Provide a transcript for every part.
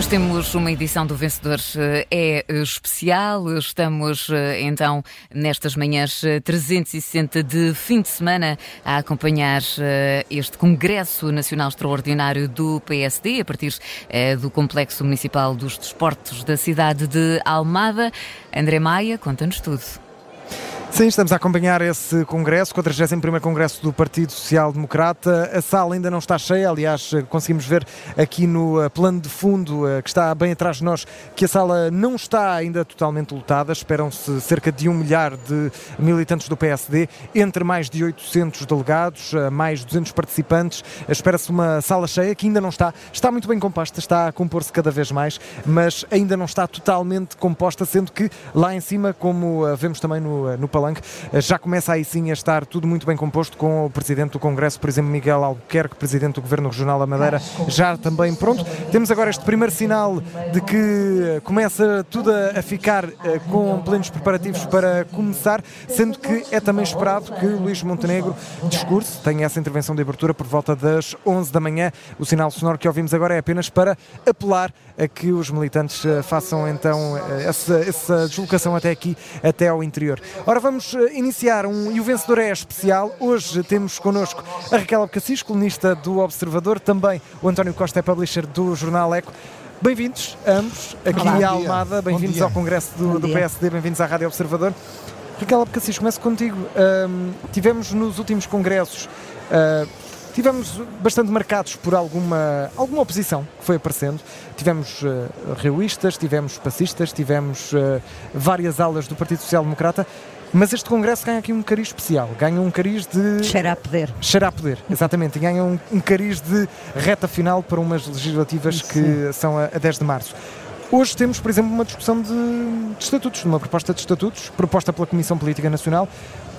Hoje temos uma edição do Vencedor eh, é especial. Estamos eh, então nestas manhãs 360 eh, de fim de semana a acompanhar este Congresso Nacional Extraordinário do PSD a partir do Complexo Municipal dos Desportos da cidade de Almada. André Maia, conta-nos tudo. Sim, estamos a acompanhar esse congresso, 41º Congresso do Partido Social Democrata. A sala ainda não está cheia, aliás, conseguimos ver aqui no eh, plano de fundo, eh, que está bem atrás de nós, que a sala não está ainda totalmente lotada. Esperam-se cerca de um milhar de militantes do PSD, entre mais de 800 delegados, eh, mais 200 participantes. Espera-se uma sala cheia, que ainda não está. Está muito bem composta, está a compor-se cada vez mais, mas ainda não está totalmente composta, sendo que lá em cima, como vemos também no, no Palanque, eh, já começa aí sim a estar tudo muito bem composto com o Presidente do Congresso, por exemplo, Miguel Albuquerque, Presidente do Governo Regional da Madeira, já também pronto. Temos agora este primeiro sinal de que começa tudo a ficar eh, com plenos preparativos para começar, sendo que é também esperado que Luís Montenegro discurse, tenha essa intervenção de abertura por volta das 11 da manhã. O sinal sonoro que ouvimos agora é apenas para apelar a que os militantes eh, façam então essa, essa deslocação até aqui, até ao interior. Ora, vamos eh, iniciar um E o Vencedor é especial. Hoje temos connosco a Raquel Abcacis, colunista do Observador, também o António Costa, é publisher do Jornal Eco. Bem-vindos, ambos, aqui Olá, à Almada, bem-vindos ao Congresso do, do PSD, bem-vindos à Rádio Observador. Raquel Abcacis, começo contigo. Um, tivemos nos últimos congressos uh, Tivemos bastante marcados por alguma, alguma oposição que foi aparecendo. Tivemos uh, realistas, tivemos passistas, tivemos uh, várias alas do Partido Social Democrata. Mas este Congresso ganha aqui um cariz especial, ganha um cariz de. Cheira a poder. Cheira a poder, exatamente. E ganha um, um cariz de reta final para umas legislativas Sim. que são a, a 10 de março. Hoje temos, por exemplo, uma discussão de, de estatutos, de uma proposta de estatutos, proposta pela Comissão Política Nacional.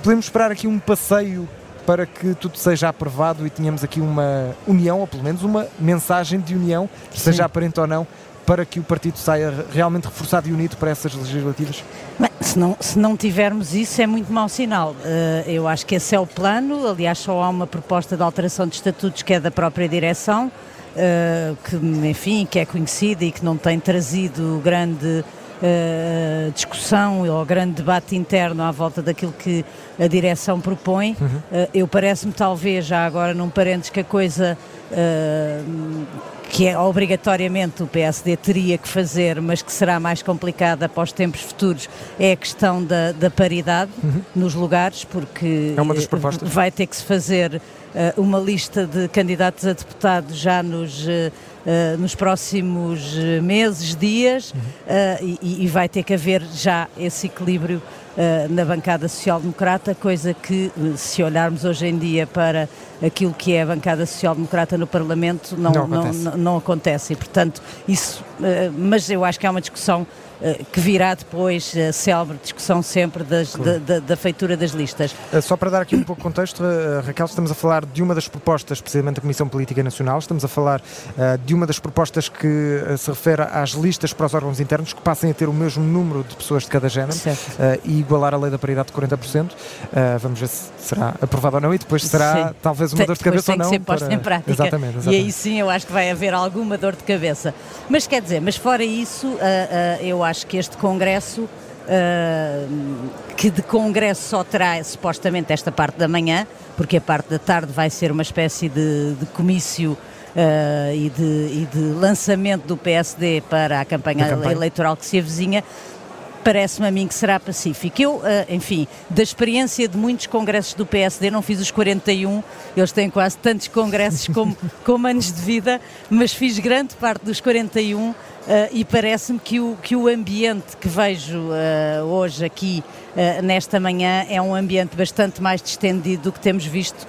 Podemos esperar aqui um passeio para que tudo seja aprovado e tenhamos aqui uma união, ou pelo menos uma mensagem de união, Sim. seja aparente ou não, para que o partido saia realmente reforçado e unido para essas legislativas? Bem, se, não, se não tivermos isso é muito mau sinal. Uh, eu acho que esse é o plano, aliás só há uma proposta de alteração de estatutos que é da própria direção, uh, que enfim, que é conhecida e que não tem trazido grande uh, discussão ou grande debate interno à volta daquilo que a direção propõe. Uhum. Uh, eu parece-me, talvez, já agora num parênteses, que a coisa uh, que é obrigatoriamente o PSD teria que fazer, mas que será mais complicada para os tempos futuros, é a questão da, da paridade uhum. nos lugares, porque é propostas. vai ter que se fazer uh, uma lista de candidatos a deputados já nos. Uh, Uh, nos próximos meses, dias, uhum. uh, e, e, vai ter que haver já esse equilíbrio na bancada social-democrata, coisa que, se olharmos hoje em dia para aquilo que é a bancada social-democrata no Parlamento, não, não, acontece. Não, não, acontece. E, portanto, isso, mas eu acho que é uma discussão eh, que virá depois a célebre discussão sempre das, claro. da, da, da, feitura das listas. Eh, só para dar aqui um pouco de contexto, eh, Raquel, estamos a falar de uma das propostas, precisamente da Comissão Política Nacional, estamos a falar de uma das propostas que se refere às listas para os órgãos internos que passem a ter o mesmo número de pessoas de cada género e igualar a lei da paridade de 40%. vamos ver se será aprovado ou não e depois será sim. talvez uma dor de cabeça ou não. Que ser para... em prática. Exatamente, exatamente, E aí sim eu acho que vai haver alguma dor de cabeça. Mas quer dizer, mas fora isso, eu acho acho que este Congresso, uh, que de Congresso só terá supostamente esta parte da manhã, porque a parte da tarde vai ser uma espécie de, de comício Uh, e, de, e, de, lançamento do PSD para a campanha, campanha. eleitoral que se avizinha, parece-me a mim que será pacífico. Eu, uh, enfim, da experiência de muitos congressos do PSD, não fiz os 41, eles têm quase tantos congressos como, como anos de vida, mas fiz grande parte dos 41 Uh, e parece-me que o, que o ambiente que vejo uh, hoje aqui nesta manhã é um ambiente bastante mais distendido do que temos visto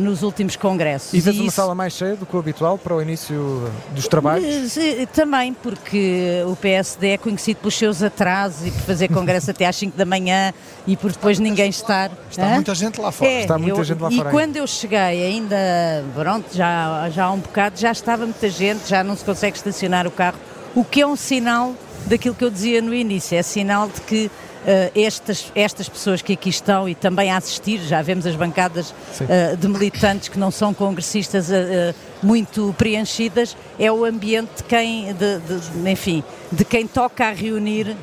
nos últimos congressos. E vês uma sala mais cheia do que o habitual para o início dos trabalhos? Também, porque o PSD é conhecido pelos seus atrasos e por fazer congresso até às 5 da manhã e por depois ninguém estar. Está Hã? muita gente lá fora. É, Está muita eu, gente lá e fora. E quando eu cheguei, ainda, pronto, já, já há um bocado, já estava muita gente, já não se consegue estacionar o carro o que é um sinal daquilo que eu dizia no início. É sinal de que Uh, estas, estas pessoas que aqui estão e também a assistir, já vemos as bancadas uh, de militantes que não são congressistas uh, muito preenchidas, é o ambiente de quem, de, de, enfim, de quem toca a reunir,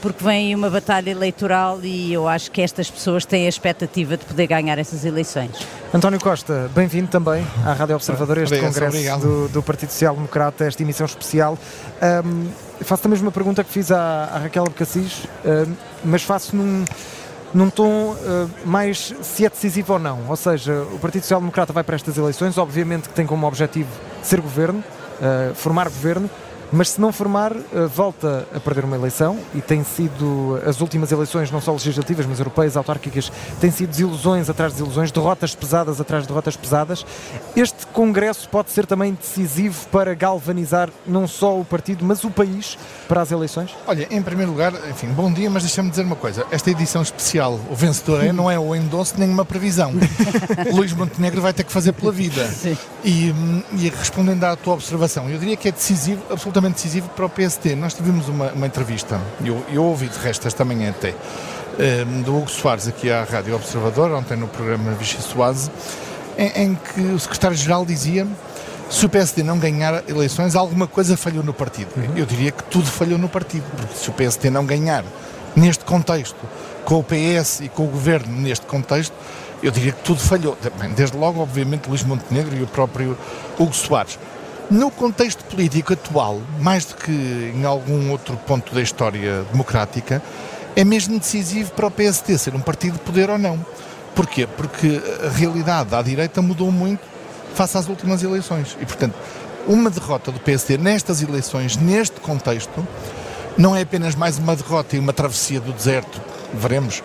porque vem uma batalha eleitoral e eu acho que estas pessoas têm a expectativa de poder ganhar essas eleições. António Costa, bem-vindo também à Rádio Observador, este congresso do, do, Partido Social Democrata, esta emissão especial. Um, faço a mesma pergunta que fiz à, à Raquel Abcacis, uh, mas faço num, num tom uh, mais se é decisivo ou não. Ou seja, o Partido Social Democrata vai para estas eleições, obviamente que tem como objetivo ser governo, uh, formar governo, mas se não formar, eh, volta a perder uma eleição e tem sido as últimas eleições, não só legislativas, mas europeias, autárquicas, têm sido desilusões atrás de desilusões, derrotas pesadas atrás de derrotas pesadas. Este Congresso pode ser também decisivo para galvanizar não só o partido, mas o país para as eleições? Olha, em primeiro lugar, enfim, bom dia, mas deixa-me dizer uma coisa. Esta edição especial, o vencedor é, não é o endosso nem uma previsão. Luís Montenegro vai ter que fazer pela vida. E, e respondendo à tua observação, eu diria que é decisivo, absolutamente absolutamente decisivo para o PST. Nós tivemos uma, uma entrevista, eu, eu ouvi de resto esta manhã até, um, ehm, do Hugo Soares aqui à Rádio Observador, ontem no programa Vichy Soase, em, em que o secretário-geral dizia se o PSD não ganhar eleições, alguma coisa falhou no partido. Uhum. Eu diria que tudo falhou no partido, porque se o PSD não ganhar neste contexto, com o PS e com o governo neste contexto, eu diria que tudo falhou. Desde logo, obviamente, Luís Montenegro e o próprio Hugo Soares. No contexto político atual, mais do que em algum outro ponto da história democrática, é mesmo decisivo para o PSD ser um partido de poder ou não. Porquê? Porque a realidade à direita mudou muito face às últimas eleições. E, portanto, uma derrota do PSD nestas eleições, neste contexto, não é apenas mais uma derrota e uma travessia do deserto. Veremos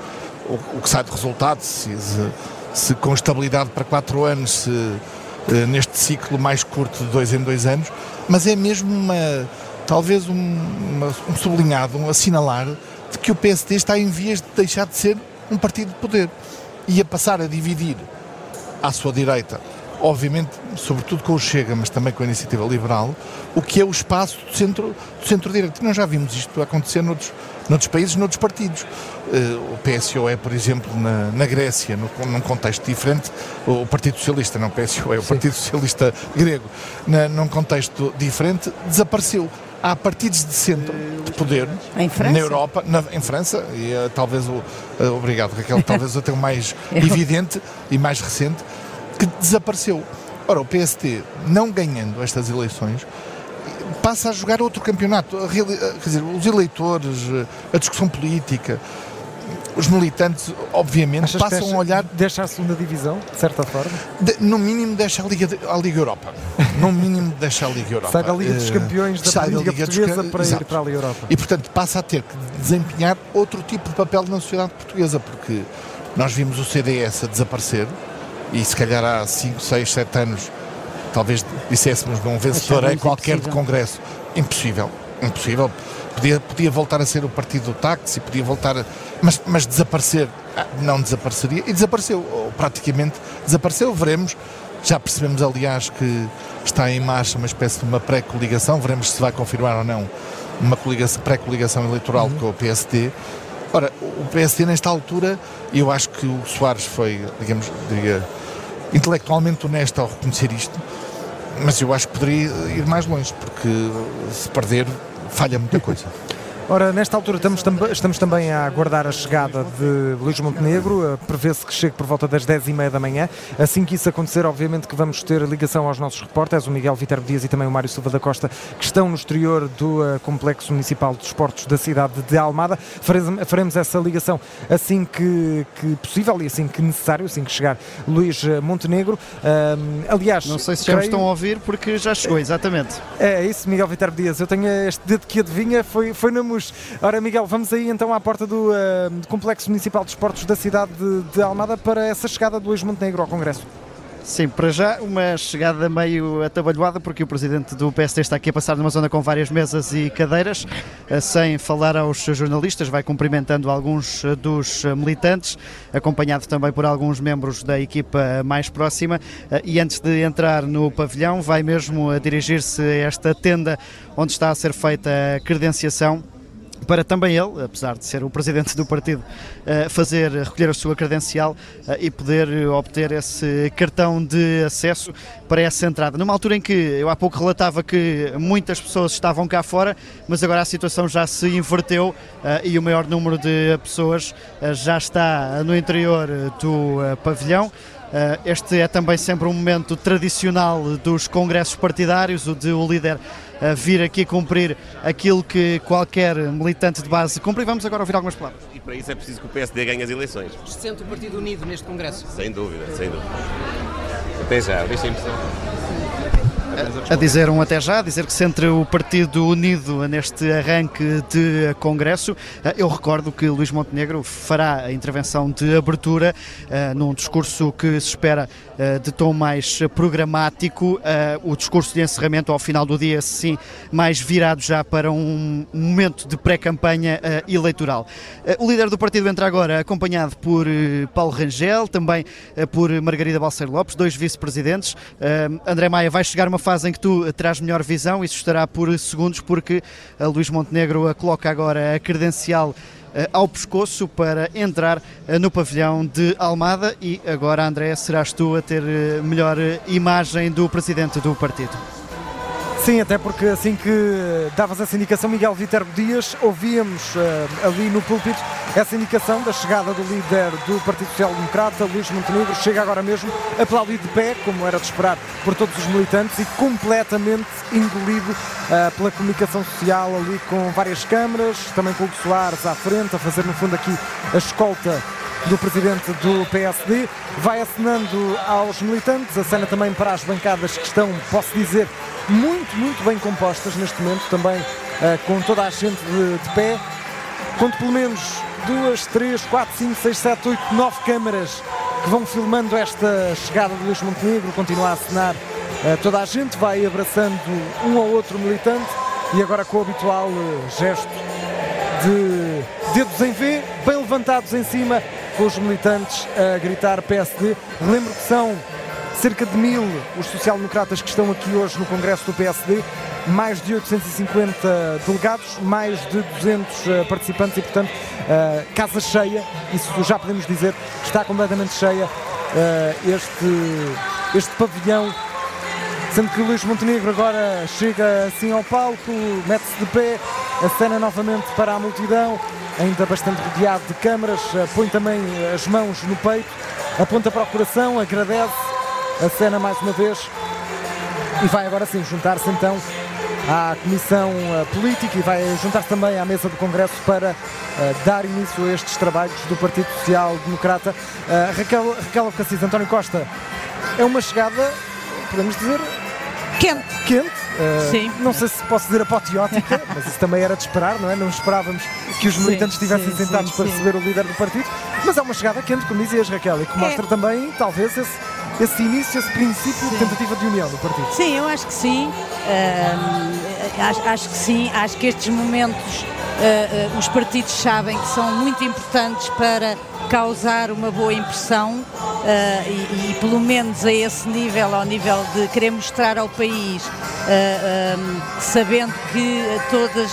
o, que sai de resultado, se, se, se com estabilidade para quatro anos, se neste ciclo mais curto de dois em dois anos, mas é mesmo uma, talvez um, uma, um sublinhado, um assinalar de que o PSD está em vias de deixar de ser um partido de poder e a passar a dividir à sua direita, obviamente, sobretudo com o Chega, mas também com a Iniciativa Liberal, o que é o espaço do centro-direita. Do centro Nós já vimos isto acontecer noutros, noutros países, noutros partidos. Uh, o PSOE, por exemplo, na, na Grécia, no, num contexto diferente, o Partido Socialista, não o PSOE, o Partido Socialista grego, na, num contexto diferente, desapareceu. Há partidos de centro de poder na Europa, na, em França, e uh, talvez o. Uh, obrigado, Raquel, talvez até o mais evidente e mais recente, que desapareceu. Ora, o PST, não ganhando estas eleições, passa a jogar outro campeonato. Quer dizer, os eleitores, a discussão política, os militantes, obviamente, Achas passam deixa, a olhar. Deixa a segunda divisão, de certa forma? De, no mínimo, deixa a Liga, a Liga Europa. No mínimo, deixa a Liga Europa. Sai da Liga dos eh, Campeões da, Liga, Liga Portuguesa para Exato. ir para a Liga Europa. E, portanto, passa a ter que desempenhar outro tipo de papel na sociedade portuguesa, porque nós vimos o CDS a desaparecer e, se calhar, há 5, 6, 7 anos talvez disséssemos num vencedor em qualquer de congresso. Impossível, impossível. Podia, podia voltar a ser o partido do táxi, podia voltar a, mas, mas desaparecer, ah, não desapareceria, e desapareceu, ou praticamente desapareceu, veremos, já percebemos aliás que está em marcha uma espécie de uma pré-coligação, veremos se vai confirmar ou não uma pré-coligação eleitoral uhum. com o PSD. Ora, o PSD nesta altura, eu acho que o Soares foi, digamos, diria, intelectualmente honesto ao reconhecer isto, mas eu acho que poderia ir mais longe, porque se perder, falha muita coisa. Ora, nesta altura estamos, tam estamos também a aguardar a chegada de Luís Montenegro, prevê-se que chegue por volta das 10h30 da manhã. Assim que isso acontecer, obviamente que vamos ter ligação aos nossos repórteres, o Miguel Viterbo Dias e também o Mário Silva da Costa, que estão no exterior do uh, Complexo Municipal de Esportes da cidade de Almada. Faremos, faremos essa ligação assim que, que, possível e assim que necessário, assim que chegar Luís eh, Montenegro. Uh, aliás, não sei se já creio... estão a ouvir porque já chegou, exatamente. É, é isso, Miguel Viterbo Dias. Eu tenho este dedo que adivinha, foi, foi na música Ora, Miguel, vamos aí então à porta do, uh, Complexo Municipal de Esportes da cidade de, de, Almada para essa chegada do Luís Montenegro ao Congresso. Sim, para já uma chegada meio atabalhoada, porque o presidente do PSD está aqui a passar numa zona com várias mesas e cadeiras, eh, sem falar aos jornalistas, vai cumprimentando alguns eh, dos militantes, acompanhado também por alguns membros da equipa mais próxima, e antes de entrar no pavilhão, vai mesmo dirigir-se a esta tenda onde está a ser feita a credenciação para também ele, apesar de ser o presidente do partido, eh, fazer recolher a sua credencial eh, e poder obter esse cartão de acesso para essa entrada. Numa altura em que eu há pouco relatava que muitas pessoas estavam cá fora, mas agora a situação já se inverteu eh, e o maior número de pessoas já está no interior do pavilhão. Este é também sempre um momento tradicional dos congressos partidários, o de o líder vir aqui cumprir aquilo que qualquer militante de base cumpre. E vamos agora ouvir algumas palavras. E para isso é preciso que o PSD ganhe as eleições. Se sente o Partido Unido neste Congresso? Sem dúvida, sem dúvida. Até já, deixa a impressão a dizer um até já, a dizer que se entre o Partido Unido neste arranque de Congresso. Eh, eu recordo que Luís Montenegro fará a intervenção de abertura uh, num discurso que se espera uh, de tom mais programático, o discurso de encerramento ao final do dia, sim, mais virado já para um momento de pré-campanha eleitoral. o líder do partido entra agora acompanhado por Paulo Rangel, também por Margarida Balseiro Lopes, dois vice-presidentes. André Maia vai chegar uma fase em que tu terás melhor visão, isso estará por segundos, porque a Luís Montenegro coloca agora a credencial eh, ao pescoço para entrar eh, no pavilhão de Almada e agora André serás tu a ter eh, melhor imagem do presidente do partido. Sim, até porque assim que davas essa indicação, Miguel Viterbo Dias, ouvíamos uh, ali no púlpito essa indicação da chegada do líder do Partido Social Democrata, Luís Montenegro, chega agora mesmo aplaudido de pé, como era de esperar por todos os militantes, e completamente engolido uh, pela comunicação social ali com várias câmaras, também com o Soares à frente, a fazer no fundo aqui a escolta do presidente do PSD. Vai acenando aos militantes, a cena também para as bancadas que estão, posso dizer, muito, muito bem compostas neste momento, também uh, com toda a gente de, de pé. Conto pelo menos duas, três, quatro, cinco, seis, sete, oito, nove câmaras que vão filmando esta chegada de Luís Montenegro, continua a assinar uh, toda a gente, vai abraçando um ou outro militante e agora com o habitual uh, gesto de dedos em V, bem levantados em cima, com os militantes a gritar PSD. Lembro que são cerca de mil os social-democratas que estão aqui hoje no Congresso do PSD, mais de 850 delegados, mais de 200 uh, eh, participantes e, portanto, uh, casa cheia, isso já podemos dizer, está completamente cheia uh, este, este pavilhão. Sendo que Luís Montenegro agora chega assim ao palco, mete-se de pé, a cena novamente para a multidão, ainda bastante rodeado de câmaras, põe também as mãos no peito, aponta para o coração, agradece a cena mais uma vez e vai agora sim juntar-se então à Comissão uh, Política e vai juntar-se também à mesa do Congresso para uh, dar início a estes trabalhos do Partido Social Democrata. Uh, Raquel, Raquel Cassis, António Costa, é uma chegada, podemos dizer, quente. Quente. Sim. Não sei se posso dizer apoteótica, mas isso também era de esperar, não é? Não esperávamos que os militantes sim, estivessem sim, sentados sim, para receber o líder do partido, mas é uma chegada quente, como dizias, Raquel, e que mostra é. também, talvez, esse esse início, esse princípio de tentativa de união do partido? Sim, eu acho que sim. Uh, acho, acho, que sim. Acho que estes momentos uh, uh, os partidos sabem que são muito importantes para causar uma boa impressão e, e, pelo menos a esse nível, ao nível de querer mostrar ao país, um, sabendo que todas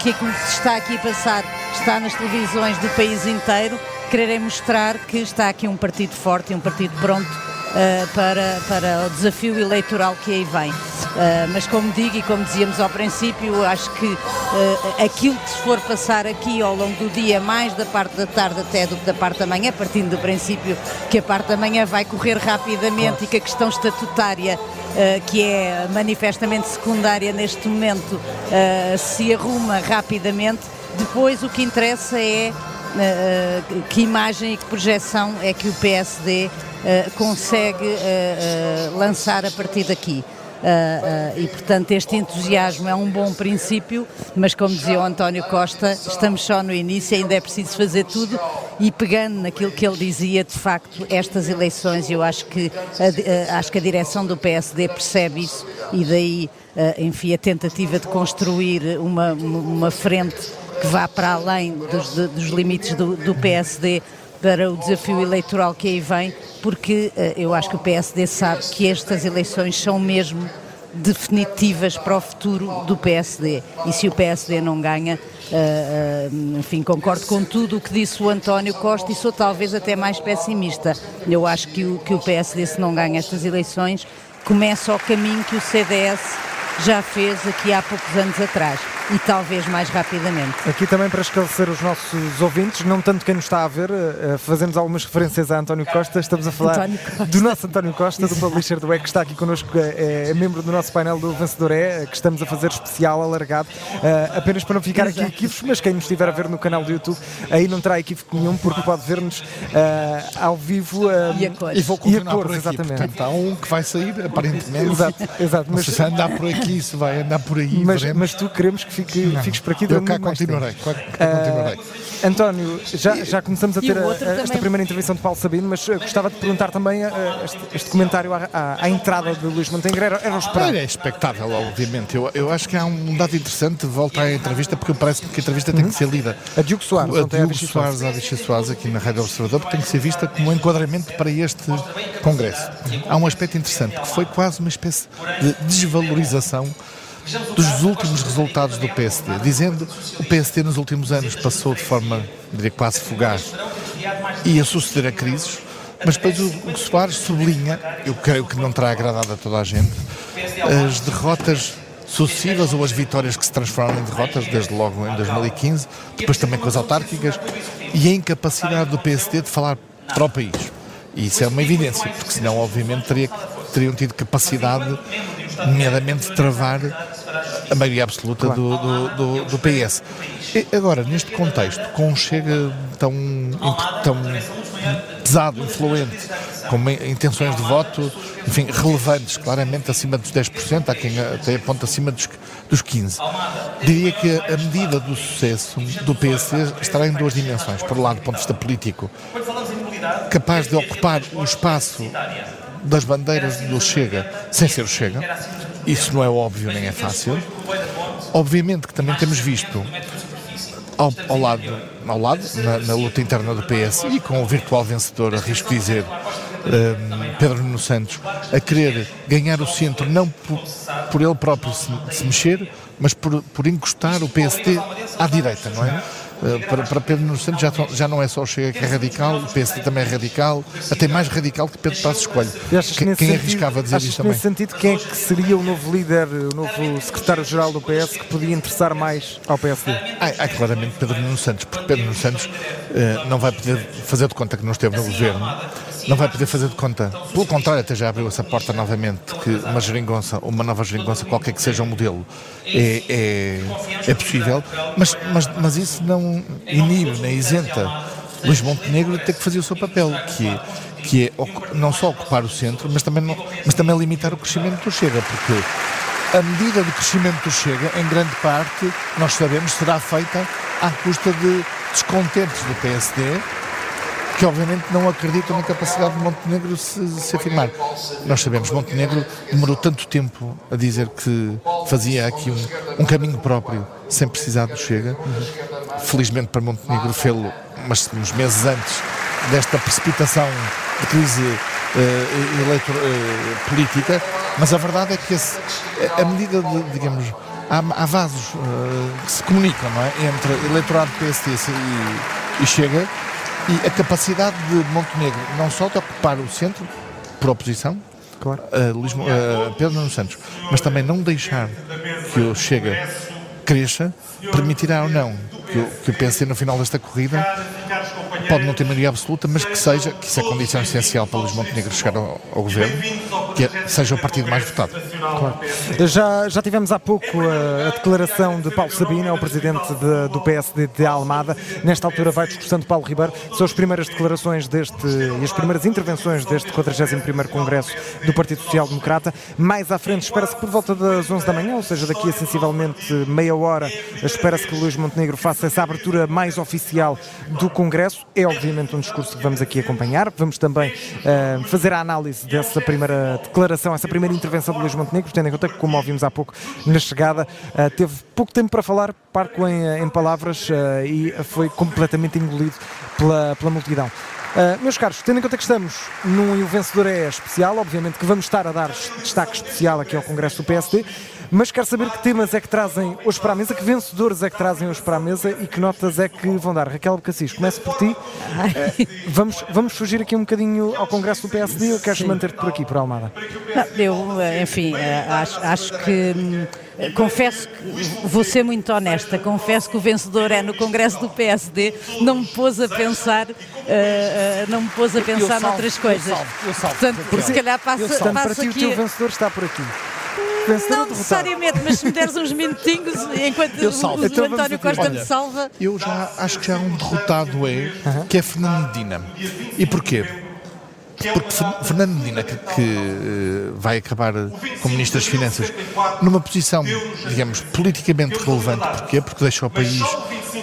que, que está aqui a passar está nas televisões do país inteiro, quererem mostrar que está aqui um partido forte e um partido pronto uh, para, para o desafio eleitoral que aí vem. Uh, mas como digo e como dizíamos ao princípio, acho que uh, aquilo que se for passar aqui ao longo do dia, mais da parte da tarde até do que da parte da manhã, partindo do princípio que a parte da manhã vai correr rapidamente e que a questão estatutária Uh, que é manifestamente secundária neste momento, se arruma rapidamente. Depois o que interessa é que imagem e que projeção é que o PSD uh, consegue uh, lançar a partir daqui. e, portanto, este entusiasmo é um bom princípio, mas, como dizia o António Costa, estamos só no início, ainda é preciso fazer tudo e pegando naquilo que ele dizia, de facto, estas eleições, eu acho que a, acho que a direção do PSD percebe isso e daí, enfim, a tentativa de construir uma, uma frente que vá para além dos, dos limites do, do PSD para o desafio eleitoral que aí vem, porque uh, eu acho que o PSD sabe que estas eleições são mesmo definitivas para o futuro do PSD. E se o PSD não ganha, uh, uh, enfim, concordo com tudo o que disse o António Costa e sou talvez até mais pessimista. Eu acho que o, que o PSD, se não ganha estas eleições, começa o caminho que o CDS já fez aqui há poucos anos atrás e talvez mais rapidamente. Aqui também para esclarecer os nossos ouvintes, não tanto quem nos está a ver, uh, fazemos algumas referências a António Costa, estamos a falar do nosso António Costa, do publisher do EC, que está aqui connosco, é, é, membro do nosso painel do Vencedor É, que estamos a fazer especial, alargado, uh, apenas para não ficar Exato. aqui equívocos, mas quem nos estiver a ver no canal do YouTube, aí não terá equívoco nenhum, porque pode ver-nos uh, ao vivo e a cores. E vou continuar e a cores, por aqui, exatamente. Portanto, há um que vai sair, aparentemente. exato, exato. Mas se andar por aqui, se vai andar por aí, mas, mas tu queremos que fique, fiques por aqui aqui Eu cá continuarei, cá continuarei. Uh, António, já, já começamos a ter a, a, esta primeira intervenção de Paulo Sabino, mas uh, gostava de perguntar também uh, este, este, comentário à, à, à, entrada de Luís Montenegro. Era, era esperado? É expectável, obviamente. Eu, eu acho que há um dado interessante, volta à entrevista, porque parece que a entrevista tem que ser lida. A Diogo Soares, a Diogo Soares, a Vichy Soares, aqui na Rádio Observador, porque tem que ser vista como um enquadramento para este Congresso. Há um aspecto interessante, que foi quase uma espécie de desvalorização dos últimos resultados do PSD, dizendo que o PSD nos últimos anos passou de forma, diria, quase fugaz, ia suceder a crises, mas depois o, o Soares sublinha, eu creio que não terá agradado a toda a gente, as derrotas sucessivas ou as vitórias que se transformam em derrotas, desde logo em 2015, depois também com as autárquicas, e a incapacidade do PSD de falar para o país. E isso é uma evidência, porque senão, obviamente, teria, teriam tido capacidade, nomeadamente, travar a maioria absoluta do, do, do, do, PS. E agora, neste contexto, com um Chega tão, tão pesado, influente, com intenções de voto, enfim, relevantes, claramente acima dos 10%, há quem até aponta acima dos, dos 15%. Diria que a medida do sucesso do PSD estará em duas dimensões. Por um lado, do ponto de vista político, capaz de ocupar o espaço das bandeiras do Chega sem ser o Chega. Isso não é óbvio nem é fácil. Obviamente que também temos visto ao, ao lado, ao lado na, na, luta interna do PS e com o virtual vencedor, arrisco dizer, um, Pedro Nuno Santos, a querer ganhar o centro não por, por ele próprio se, se mexer, mas por, por encostar o PSD à direita, não é? Eh, para, para Pedro Nuno Santos já, já não é só o Chega que é radical, o PSD também é radical, até mais radical que Pedro Passos Coelho. Quem, quem arriscava dizer isto também? Nesse sentido, quem é que seria o novo líder, o novo secretário-geral do PS que podia interessar mais ao PSD? Ah, ah claramente Pedro Nuno Santos, porque Pedro Nuno Santos uh, não vai poder fazer de conta que não esteve no governo não vai poder fazer de conta. Pelo contrário, até já abriu essa porta novamente, que uma geringonça, uma nova geringonça, qualquer que seja o modelo, é, é, é possível, mas, mas, mas isso não inibe, nem isenta Luís Montenegro de ter que fazer o seu papel, que é, que é não só ocupar o centro, mas também, não, mas também limitar o crescimento do Chega, porque a medida de crescimento do Chega, em grande parte, nós sabemos, será feita à custa de descontentes do PSD, que obviamente não acreditam na capacidade de Montenegro se, se afirmar. Nós sabemos, Montenegro demorou tanto tempo a dizer que fazia aqui um, um caminho próprio, sem precisar do Chega. Felizmente para Montenegro fê-lo uns meses antes desta precipitação de crise uh, eleitor, uh, política, mas a verdade é que esse, a medida de, digamos, há, há vasos uh, que se comunicam é? entre eleitorado PSD e, e Chega e a capacidade de Montenegro não só de ocupar o centro por oposição, claro. uh, Luís, uh, Pedro Nuno Santos, mas também não deixar que o Chega cresça, permitirá ou não que o, que o PSD no final desta corrida pode não ter maioria absoluta, mas que seja, que isso é condição essencial para Luís Montenegro chegar ao, ao governo, que seja o partido mais votado. Claro. Já, já tivemos há pouco a, a declaração de Paulo Sabina, o presidente de, do PSD de Almada. Nesta altura vai discussando Paulo Ribeiro. São as primeiras declarações deste e as primeiras intervenções deste 41º Congresso do Partido Social Democrata. Mais à frente, espera-se por volta das 11 da manhã, ou seja, daqui a sensivelmente meia hora, espera-se que Luís Montenegro faça essa abertura mais oficial do Congresso. É obviamente um discurso que vamos aqui acompanhar. Vamos também uh, fazer a análise dessa primeira declaração, essa primeira intervenção de Luís Montenegro, tendo em conta que, como ouvimos há pouco na chegada, uh, teve pouco tempo para falar, parco em, em palavras uh, e foi completamente engolido pela, pela multidão. Uh, meus caros, tendo em conta que estamos num e o vencedor é especial, obviamente que vamos estar a dar destaque especial aqui ao Congresso do PSD, mas quero saber que temas é que trazem hoje para a mesa, que vencedores é que trazem hoje para a mesa e que notas é que vão dar. Raquel Bocassis, começo por ti. Uh, vamos, vamos fugir aqui um bocadinho ao Congresso do PSD ou queres manter-te por aqui, por Almada? Não, eu, enfim, acho, acho que. Confesso que vou ser muito honesta, confesso que o vencedor é no Congresso do PSD, não me pôs a pensar, uh, uh, não me pôs a pensar salvo, noutras coisas. Eu salvo, eu salvo, Portanto, porque se calhar passa, passa para ti aqui... o teu vencedor está por aqui. Vencedor não necessariamente, mas se me deres uns minutinhos enquanto eu salvo. o, então António Costa Olha, me salva. Eu já acho que já há um derrotado é, uh -huh. que é Fernando Medina. E porquê? Porque Fernando Medina, que, que, eh, vai acabar como Ministro das Finanças, numa posição, digamos, politicamente relevante, porquê? Porque deixa o país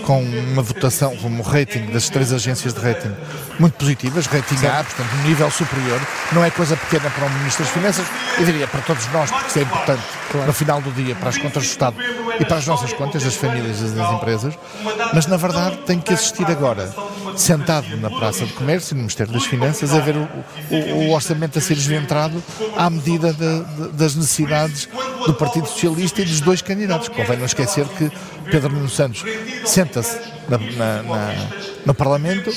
com uma votação, com um rating das três agências de rating muito positivas, rating A, portanto, um nível superior, não é coisa pequena para o Ministro das Finanças, eu diria para todos nós, porque isso é importante claro. no final do dia para as contas do Estado e para as nossas contas, das famílias e das empresas, mas na verdade tem que assistir agora sentado na Praça de Comércio, no Ministério das Finanças, a ver o, o, o orçamento a ser desventrado à medida de, de, das necessidades do Partido Socialista e dos dois candidatos. Convém não esquecer que Pedro Nuno Santos senta-se na, na, na, no Parlamento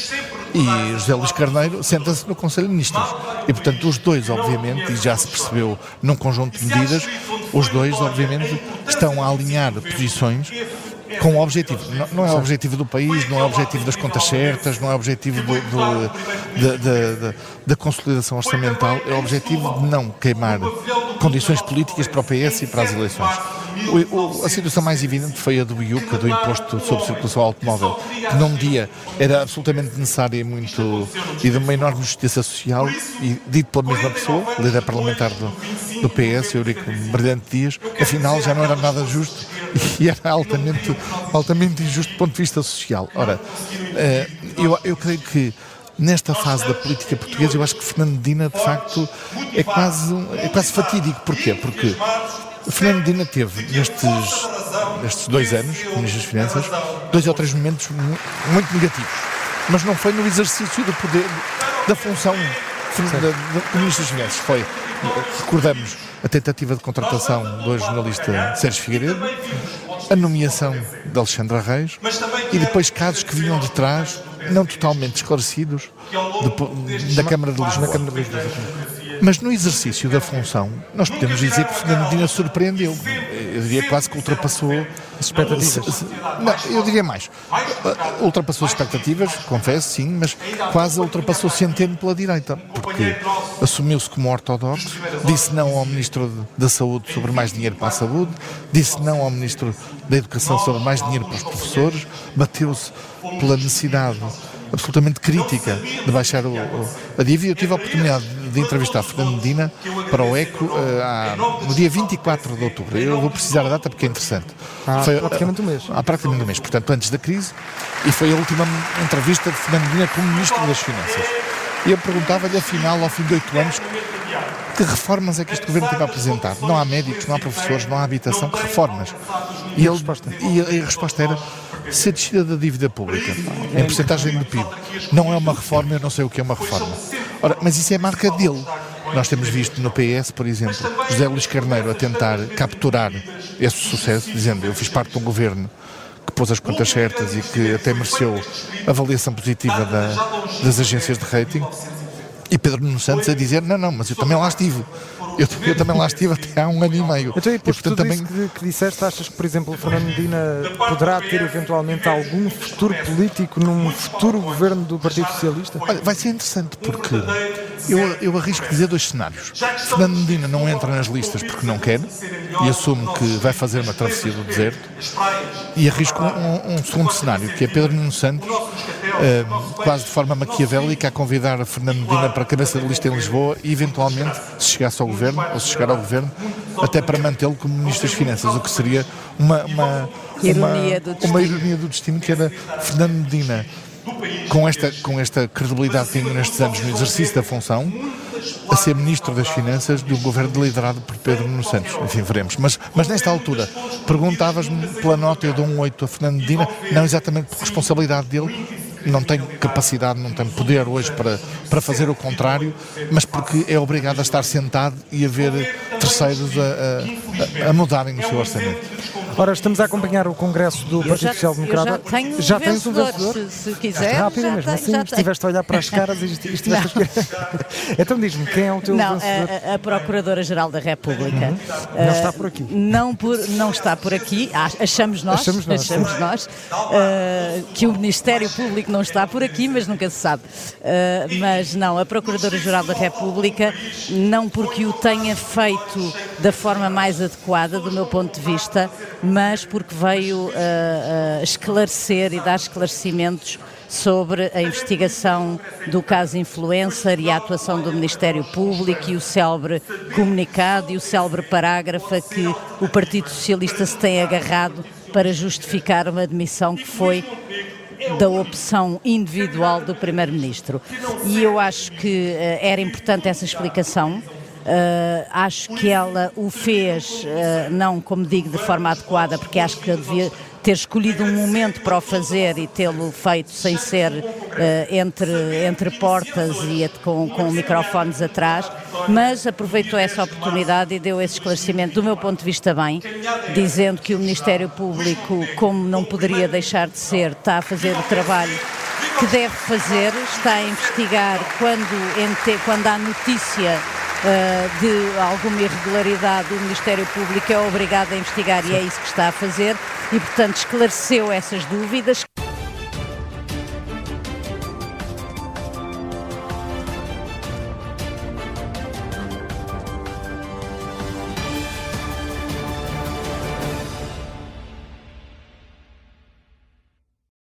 e José Luís Carneiro senta-se no Conselho de Ministros. E, portanto, os dois, obviamente, e já se percebeu num conjunto de medidas, os dois, obviamente, estão a alinhar posições com o objetivo. Não, não é o objetivo do país, não é o objetivo das contas certas, não é o objetivo da consolidação orçamental, é o objetivo de não queimar condições políticas para o PS e para as eleições. O, o, a situação mais evidente foi a do IUCA, do Imposto sobre Circulação Automóvel, que num dia era absolutamente necessário e, muito, e de uma enorme justiça social, e dito pela mesma pessoa, líder parlamentar do, do PS, Eurico Brilhante Dias, afinal já não era nada justo e era altamente, altamente injusto do ponto de vista social. Ora, eh, eu, eu creio que nesta fase da política portuguesa, eu acho que Fernando Medina, de facto, é quase, é quase fatídico. Porquê? Porque Fernando Medina teve, nestes, nestes dois anos, Ministro das Finanças, dois ou três momentos muito negativos. Mas não foi no exercício do poder, da função do Ministro das Finanças. Foi, recordamos, a tentativa de contratação do jornalista Sérgio Figueiredo, a nomeação de Alexandra Reis e depois casos que vinham de trás, não totalmente esclarecidos, de, da Câmara de Lisboa. Mas no exercício da função, nós podemos dizer que Fernando Medina surpreendeu. Eu diria quase que ultrapassou as expectativas. Não, eu diria mais. Ultrapassou as expectativas, confesso, sim, mas quase ultrapassou Centeno pela direita, porque assumiu-se como ortodoxo, disse não ao Ministro da Saúde sobre mais dinheiro para a saúde, disse não ao Ministro da Educação sobre mais dinheiro para os professores, bateu-se pela necessidade absolutamente crítica de baixar o, o, a dívida. Eu tive a oportunidade de entrevistar Fernando Medina para o ECO uh, há, no dia 24 de outubro. Eu vou precisar a data porque é interessante. Há foi, praticamente um mês. Há praticamente um mês, portanto, antes da crise, e foi a última entrevista de Fernando Medina como Ministro das Finanças. E eu perguntava-lhe, afinal, ao fim de oito anos, que reformas é que este governo tem a apresentar? Não há médicos, não há professores, não há habitação, que reformas? E, ele, e a, resposta era se a descida da dívida pública em porcentagem do PIB não é uma reforma, eu não sei o que é uma reforma. Ora, mas isso é marca dele. Nós temos visto no PS, por exemplo, José Luís Carneiro a tentar capturar esse sucesso, dizendo eu fiz parte de um governo que pôs as contas certas e que até mereceu avaliação positiva da, das agências de rating. E Pedro Nuno Santos a dizer, não, não, mas eu também lá estive. Eu, eu, também lá estive até há um ano e meio. Então, e, por portanto, também... que, que disseste, achas que, por exemplo, o Fernando Medina poderá ter eventualmente algum futuro político num futuro governo do Partido Socialista? Olha, vai ser interessante porque eu, eu arrisco dizer dois cenários. Fernando Medina não entra nas listas porque não quer e assume que vai fazer uma travessia do deserto. E arrisco um, um segundo cenário, que é Pedro Nuno Santos, quase de forma maquiavélica, a convidar a Fernando Medina para a cabeça de lista em Lisboa e, eventualmente, se chegasse ao governo, ou se chegar ao governo, até para mantê-lo como Ministro das Finanças, o que seria uma, uma, uma, uma ironia do destino, que era Fernando Medina com esta, com esta credibilidade que tenho nestes anos no exercício da função, a ser Ministro das Finanças de um governo liderado por Pedro Nuno Santos. Enfim, veremos. Mas, mas nesta altura, perguntavas-me pela nota, eu dou um 8 a Fernando Medina, não exatamente por responsabilidade dele, não tem capacidade, não tem poder hoje para, para fazer o contrário, mas porque é obrigado a estar sentado e a ver terceiros a, a, a mudarem o seu orçamento. Ora, estamos a acompanhar o Congresso do Partido já, Social Democrata. Já, tenho já tens um vencedor, se, se quiser. Rápido já mesmo, tem, assim, estiveste a olhar para as caras e estiveste a escolher. então diz-me, quem é o teu não, vencedor? A, a Procuradora-Geral da República. Uhum. Uh, não está por aqui. Não, por, não está por aqui, achamos nós, achamos nós, achamos nós uh, que o Ministério Público não está por aqui, mas nunca se sabe. Uh, mas não, a Procuradora-Geral da República, não porque o tenha feito da forma mais adequada, do meu ponto de vista, mas porque veio uh, uh, esclarecer e dar esclarecimentos sobre a investigação do caso influencer e a atuação do Ministério Público e o célebre comunicado e o célebre parágrafo que o Partido Socialista se tem agarrado para justificar uma admissão que foi da opção individual do Primeiro-Ministro. E eu acho que uh, era importante essa explicação. Uh, acho que ela o fez, uh, não como digo, de forma adequada, porque acho que devia ter escolhido um momento para o fazer e tê-lo feito sem ser uh, entre, entre portas e com, com microfones atrás, mas aproveitou essa oportunidade e deu esse esclarecimento, do meu ponto de vista, bem, dizendo que o Ministério Público, como não poderia deixar de ser, está a fazer o trabalho que deve fazer, está a investigar quando, quando há notícia de alguma irregularidade, o Ministério Público é obrigado a investigar Sim. e é isso que está a fazer e, portanto, esclareceu essas dúvidas.